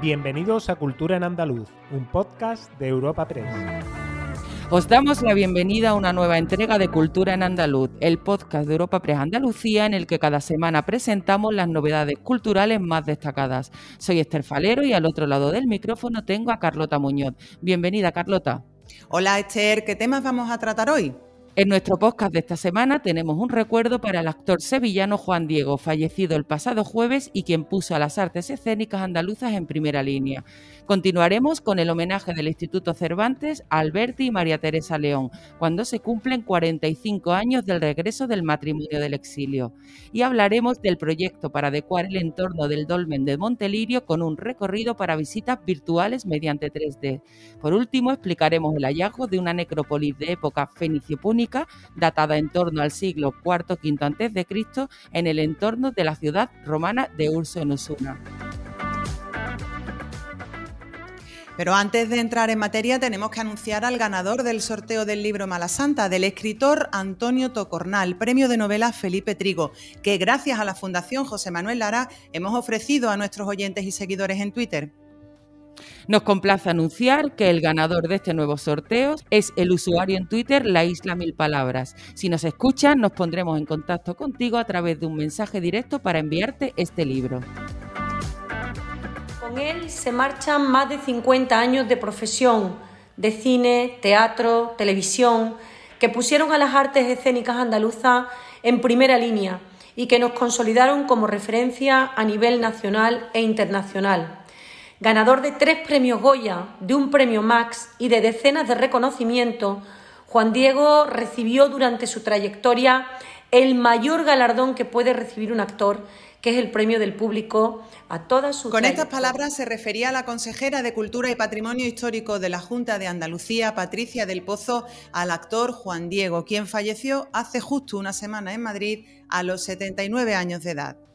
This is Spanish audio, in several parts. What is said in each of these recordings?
Bienvenidos a Cultura en Andaluz, un podcast de Europa Press. Os damos la bienvenida a una nueva entrega de Cultura en Andaluz, el podcast de Europa Press Andalucía en el que cada semana presentamos las novedades culturales más destacadas. Soy Esther Falero y al otro lado del micrófono tengo a Carlota Muñoz. Bienvenida, Carlota. Hola, Esther. ¿Qué temas vamos a tratar hoy? En nuestro podcast de esta semana tenemos un recuerdo para el actor sevillano Juan Diego, fallecido el pasado jueves y quien puso a las artes escénicas andaluzas en primera línea. Continuaremos con el homenaje del Instituto Cervantes a Alberti y María Teresa León, cuando se cumplen 45 años del regreso del matrimonio del exilio. Y hablaremos del proyecto para adecuar el entorno del dolmen de Montelirio con un recorrido para visitas virtuales mediante 3D. Por último, explicaremos el hallazgo de una necrópolis de época fenicio-púnica datada en torno al siglo IV-V a.C. en el entorno de la ciudad romana de Urso en Osuna. Pero antes de entrar en materia tenemos que anunciar al ganador del sorteo del libro Mala Santa, del escritor Antonio Tocornal, premio de novela Felipe Trigo, que gracias a la Fundación José Manuel Lara hemos ofrecido a nuestros oyentes y seguidores en Twitter. Nos complace anunciar que el ganador de este nuevo sorteo es el usuario en Twitter La Isla Mil Palabras. Si nos escuchan, nos pondremos en contacto contigo a través de un mensaje directo para enviarte este libro. Con él se marchan más de 50 años de profesión, de cine, teatro, televisión, que pusieron a las artes escénicas andaluzas en primera línea y que nos consolidaron como referencia a nivel nacional e internacional. Ganador de tres premios Goya, de un premio Max y de decenas de reconocimientos, Juan Diego recibió durante su trayectoria el mayor galardón que puede recibir un actor que es el premio del público a todas sus. Con estas palabras se refería la consejera de Cultura y Patrimonio Histórico de la Junta de Andalucía, Patricia del Pozo, al actor Juan Diego, quien falleció hace justo una semana en Madrid a los 79 años de edad.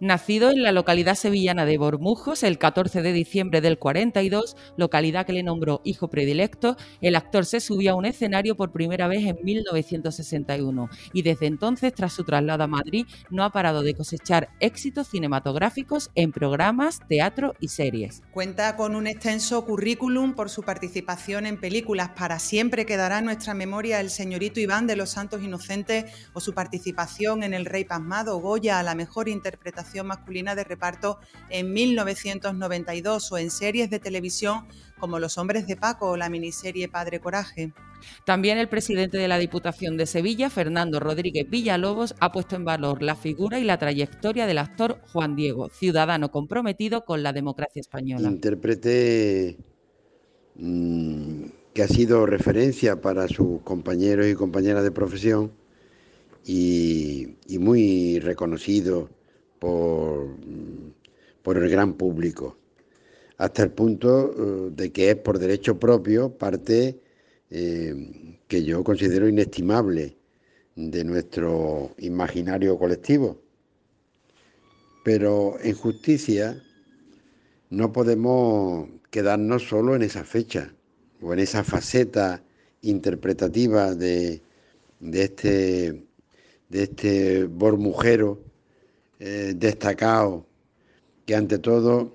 Nacido en la localidad sevillana de Bormujos el 14 de diciembre del 42, localidad que le nombró hijo predilecto, el actor se subió a un escenario por primera vez en 1961 y desde entonces, tras su traslado a Madrid, no ha parado de cosechar éxitos cinematográficos en programas, teatro y series. Cuenta con un extenso currículum por su participación en películas. Para siempre quedará en nuestra memoria El señorito Iván de los Santos Inocentes o su participación en El Rey Pasmado Goya a la mejor interpretación masculina de reparto en 1992 o en series de televisión como Los Hombres de Paco o la miniserie Padre Coraje. También el presidente de la Diputación de Sevilla, Fernando Rodríguez Villalobos, ha puesto en valor la figura y la trayectoria del actor Juan Diego, ciudadano comprometido con la democracia española. Intérprete mm, que ha sido referencia para sus compañeros y compañeras de profesión y, y muy reconocido por, el gran público, hasta el punto eh, de que es por derecho propio parte eh, que yo considero inestimable de nuestro imaginario colectivo. Pero en justicia no podemos quedarnos solo en esa fecha o en esa faceta interpretativa de, de este, de este bormujero eh, destacado, que ante todo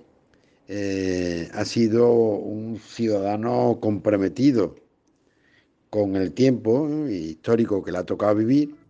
eh, ha sido un ciudadano comprometido con el tiempo histórico que le ha tocado vivir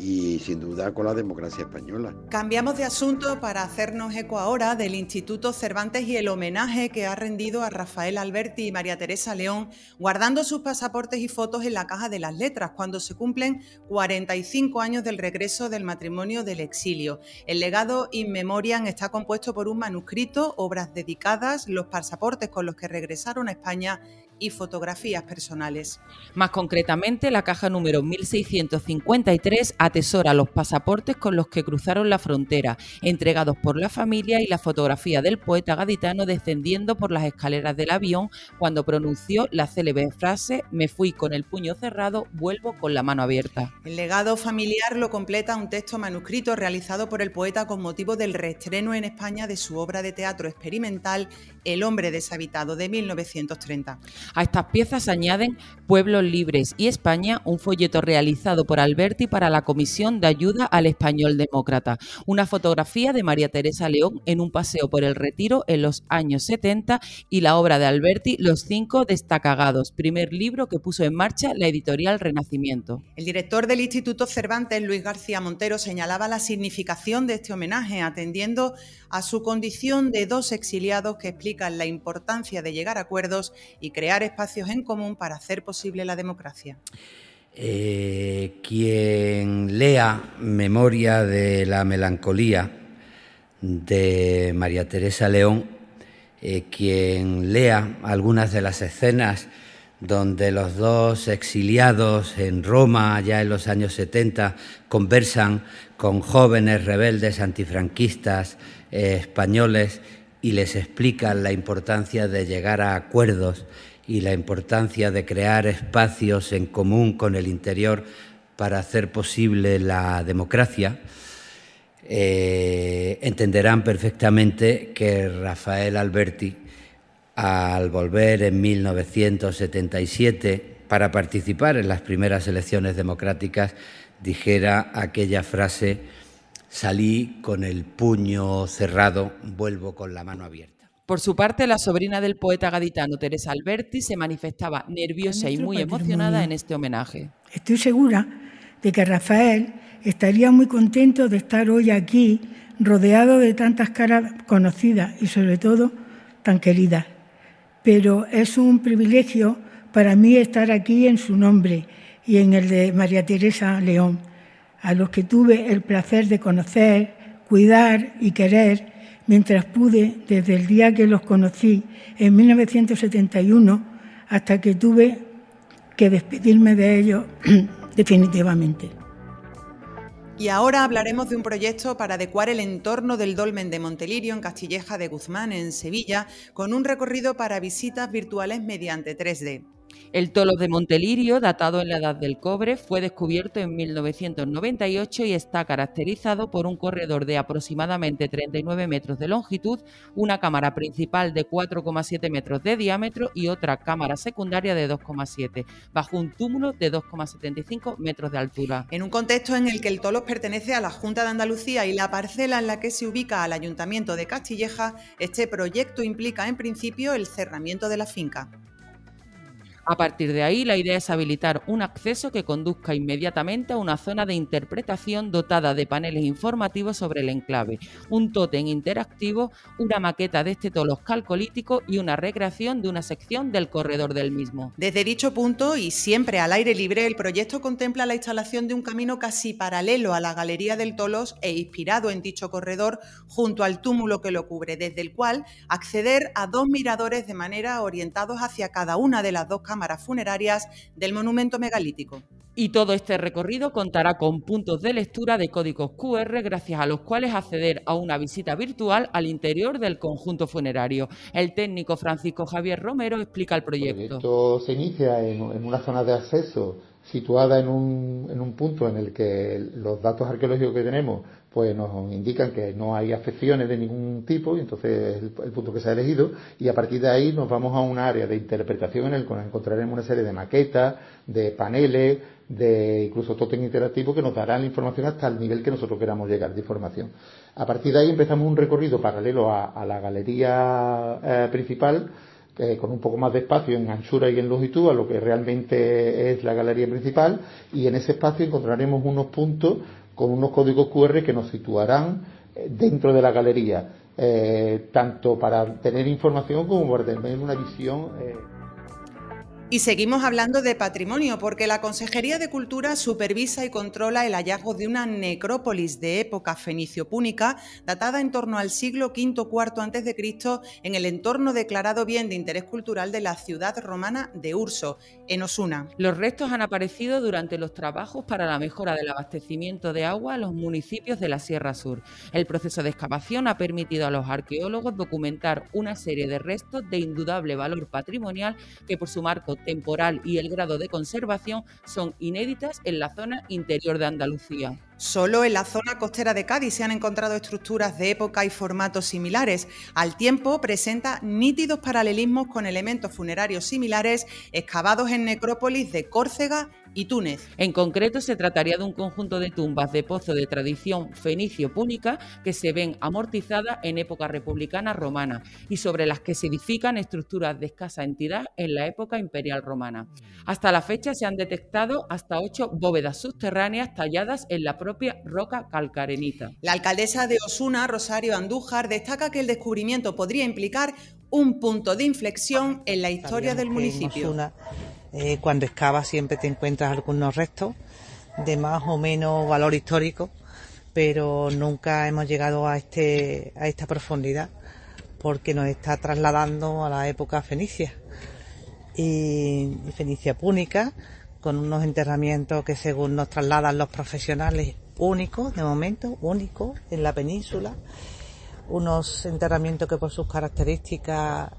y sin duda con la democracia española. Cambiamos de asunto para hacernos eco ahora del Instituto Cervantes y el homenaje que ha rendido a Rafael Alberti y María Teresa León, guardando sus pasaportes y fotos en la caja de las letras cuando se cumplen 45 años del regreso del matrimonio del exilio. El legado In Memoriam está compuesto por un manuscrito, obras dedicadas, los pasaportes con los que regresaron a España y fotografías personales. Más concretamente, la caja número 1653 atesora los pasaportes con los que cruzaron la frontera, entregados por la familia y la fotografía del poeta gaditano descendiendo por las escaleras del avión cuando pronunció la célebre frase Me fui con el puño cerrado, vuelvo con la mano abierta. El legado familiar lo completa un texto manuscrito realizado por el poeta con motivo del reestreno en España de su obra de teatro experimental El hombre deshabitado de 1930. A estas piezas se añaden Pueblos Libres y España, un folleto realizado por Alberti para la Comisión de Ayuda al Español Demócrata, una fotografía de María Teresa León en un paseo por el Retiro en los años 70 y la obra de Alberti Los cinco destacagados, primer libro que puso en marcha la editorial Renacimiento. El director del Instituto Cervantes, Luis García Montero, señalaba la significación de este homenaje, atendiendo a su condición de dos exiliados que explican la importancia de llegar a acuerdos y crear espacios en común para hacer posible la democracia. Eh, quien lea Memoria de la Melancolía de María Teresa León, eh, quien lea algunas de las escenas donde los dos exiliados en Roma, ya en los años 70, conversan con jóvenes rebeldes antifranquistas eh, españoles y les explican la importancia de llegar a acuerdos y la importancia de crear espacios en común con el interior para hacer posible la democracia, eh, entenderán perfectamente que Rafael Alberti, al volver en 1977 para participar en las primeras elecciones democráticas, dijera aquella frase, salí con el puño cerrado, vuelvo con la mano abierta. Por su parte, la sobrina del poeta gaditano Teresa Alberti se manifestaba nerviosa y muy emocionada en este homenaje. Estoy segura de que Rafael estaría muy contento de estar hoy aquí, rodeado de tantas caras conocidas y sobre todo tan queridas. Pero es un privilegio para mí estar aquí en su nombre y en el de María Teresa León, a los que tuve el placer de conocer, cuidar y querer mientras pude desde el día que los conocí en 1971 hasta que tuve que despedirme de ellos definitivamente. Y ahora hablaremos de un proyecto para adecuar el entorno del Dolmen de Montelirio en Castilleja de Guzmán, en Sevilla, con un recorrido para visitas virtuales mediante 3D. El tolo de Montelirio, datado en la Edad del Cobre, fue descubierto en 1998 y está caracterizado por un corredor de aproximadamente 39 metros de longitud, una cámara principal de 4,7 metros de diámetro y otra cámara secundaria de 2,7, bajo un túmulo de 2,75 metros de altura. En un contexto en el que el tolo pertenece a la Junta de Andalucía y la parcela en la que se ubica al Ayuntamiento de Castilleja, este proyecto implica en principio el cerramiento de la finca. A partir de ahí, la idea es habilitar un acceso que conduzca inmediatamente a una zona de interpretación dotada de paneles informativos sobre el enclave, un tótem interactivo, una maqueta de este tolos calcolítico y una recreación de una sección del corredor del mismo. Desde dicho punto, y siempre al aire libre, el proyecto contempla la instalación de un camino casi paralelo a la Galería del Tolos e inspirado en dicho corredor junto al túmulo que lo cubre, desde el cual acceder a dos miradores de manera orientados hacia cada una de las dos cámaras funerarias del monumento megalítico. Y todo este recorrido contará con puntos de lectura de códigos QR gracias a los cuales acceder a una visita virtual al interior del conjunto funerario. El técnico Francisco Javier Romero explica el proyecto. Esto se inicia en, una zona de acceso situada en un, en un punto en el que los datos arqueológicos que tenemos pues nos indican que no hay afecciones de ningún tipo, y entonces es el, punto que se ha elegido, y a partir de ahí nos vamos a un área de interpretación en el que encontraremos una serie de maquetas, de paneles, de incluso totem interactivo que nos darán la información hasta el nivel que nosotros queramos llegar de información. A partir de ahí empezamos un recorrido paralelo a, la galería eh, principal, eh, con un poco más de espacio en anchura y en longitud a lo que realmente es la galería principal, y en ese espacio encontraremos unos puntos con unos códigos QR que nos situarán eh, dentro de la galería, eh, tanto para tener información como para tener una visión. Eh, y seguimos hablando de patrimonio, porque la Consejería de Cultura supervisa y controla el hallazgo de una necrópolis de época fenicio-púnica, datada en torno al siglo V IV a.C., en el entorno declarado bien de interés cultural de la ciudad romana de Urso, en Osuna. Los restos han aparecido durante los trabajos para la mejora del abastecimiento de agua a los municipios de la Sierra Sur. El proceso de excavación ha permitido a los arqueólogos documentar una serie de restos de indudable valor patrimonial que por su marco temporal y el grado de conservación son inéditas en la zona interior de Andalucía. Solo en la zona costera de Cádiz se han encontrado estructuras de época y formatos similares. Al tiempo, presenta nítidos paralelismos con elementos funerarios similares excavados en necrópolis de Córcega y Túnez. En concreto, se trataría de un conjunto de tumbas de pozo de tradición fenicio-púnica que se ven amortizadas en época republicana romana y sobre las que se edifican estructuras de escasa entidad en la época imperial romana. Hasta la fecha se han detectado hasta ocho bóvedas subterráneas talladas en la propia roca calcarenita. La alcaldesa de Osuna, Rosario Andújar, destaca que el descubrimiento podría implicar un punto de inflexión en la historia del municipio. Eh, cuando excavas siempre te encuentras algunos restos de más o menos valor histórico, pero nunca hemos llegado a, este, a esta profundidad porque nos está trasladando a la época fenicia. Y, fenicia púnica con unos enterramientos que según nos trasladan los profesionales únicos, de momento, únicos en la península, unos enterramientos que por sus características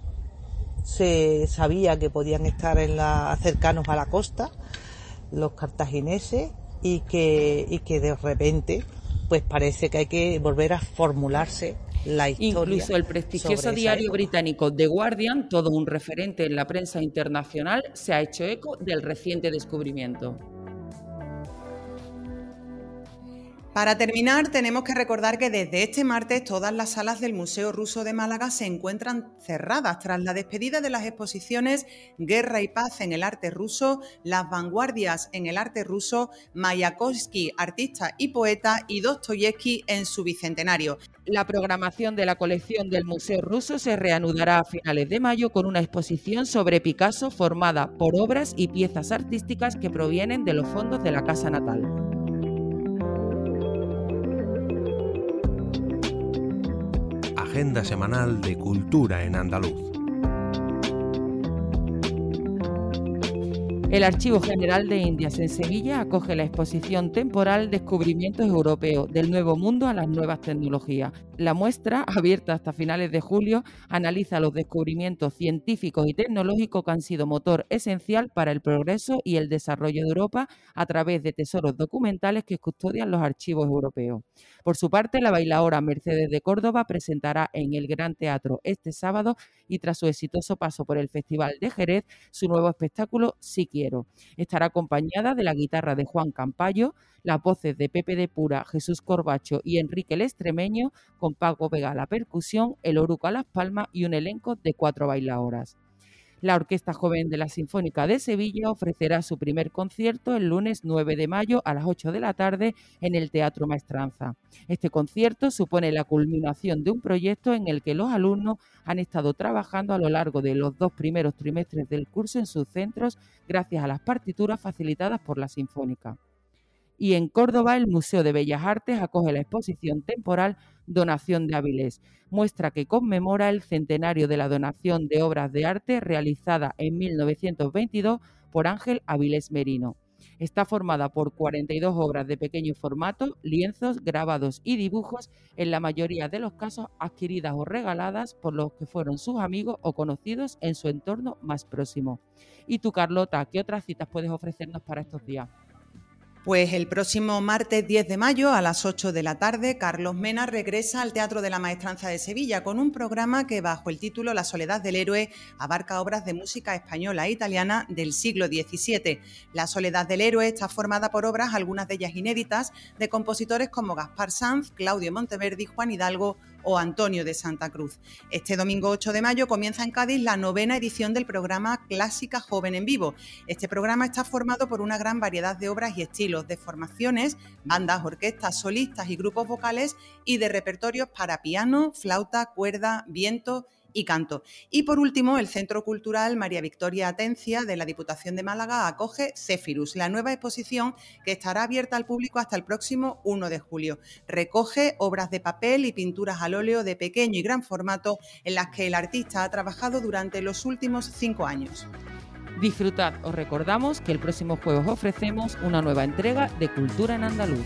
se sabía que podían estar en la, cercanos a la costa, los cartagineses, y que, y que de repente pues parece que hay que volver a formularse la historia. Incluso el prestigioso diario británico The Guardian, todo un referente en la prensa internacional, se ha hecho eco del reciente descubrimiento. Para terminar, tenemos que recordar que desde este martes todas las salas del Museo Ruso de Málaga se encuentran cerradas tras la despedida de las exposiciones Guerra y Paz en el arte ruso, Las vanguardias en el arte ruso, Mayakovsky, artista y poeta, y Dostoyevsky en su bicentenario. La programación de la colección del Museo Ruso se reanudará a finales de mayo con una exposición sobre Picasso formada por obras y piezas artísticas que provienen de los fondos de la casa natal. Agenda semanal de cultura en andaluz. El Archivo General de Indias en Sevilla acoge la exposición temporal Descubrimientos Europeos del Nuevo Mundo a las Nuevas Tecnologías. La muestra, abierta hasta finales de julio, analiza los descubrimientos científicos y tecnológicos que han sido motor esencial para el progreso y el desarrollo de Europa a través de tesoros documentales que custodian los archivos europeos. Por su parte, la bailaora Mercedes de Córdoba presentará en el Gran Teatro este sábado y tras su exitoso paso por el Festival de Jerez, su nuevo espectáculo Psiqui Estará acompañada de la guitarra de Juan Campayo, las voces de Pepe de Pura, Jesús Corbacho y Enrique el Extremeño, con Paco Vega la percusión, el Oruco a las palmas y un elenco de cuatro bailadoras. La Orquesta Joven de la Sinfónica de Sevilla ofrecerá su primer concierto el lunes 9 de mayo a las 8 de la tarde en el Teatro Maestranza. Este concierto supone la culminación de un proyecto en el que los alumnos han estado trabajando a lo largo de los dos primeros trimestres del curso en sus centros gracias a las partituras facilitadas por la Sinfónica y en Córdoba el Museo de Bellas Artes acoge la exposición temporal Donación de Avilés, muestra que conmemora el centenario de la donación de obras de arte realizada en 1922 por Ángel Avilés Merino. Está formada por 42 obras de pequeño formato, lienzos, grabados y dibujos, en la mayoría de los casos adquiridas o regaladas por los que fueron sus amigos o conocidos en su entorno más próximo. ¿Y tú, Carlota, qué otras citas puedes ofrecernos para estos días? Pues el próximo martes 10 de mayo a las 8 de la tarde, Carlos Mena regresa al Teatro de la Maestranza de Sevilla con un programa que bajo el título La Soledad del Héroe abarca obras de música española e italiana del siglo XVII. La Soledad del Héroe está formada por obras, algunas de ellas inéditas, de compositores como Gaspar Sanz, Claudio Monteverdi, Juan Hidalgo o Antonio de Santa Cruz. Este domingo 8 de mayo comienza en Cádiz la novena edición del programa Clásica Joven en Vivo. Este programa está formado por una gran variedad de obras y estilos, de formaciones, bandas, orquestas, solistas y grupos vocales y de repertorios para piano, flauta, cuerda, viento y canto. Y por último, el Centro Cultural María Victoria Atencia de la Diputación de Málaga acoge Cefirus, la nueva exposición que estará abierta al público hasta el próximo 1 de julio. Recoge obras de papel y pinturas al óleo de pequeño y gran formato en las que el artista ha trabajado durante los últimos cinco años. Disfrutad, os recordamos que el próximo jueves ofrecemos una nueva entrega de Cultura en Andaluz.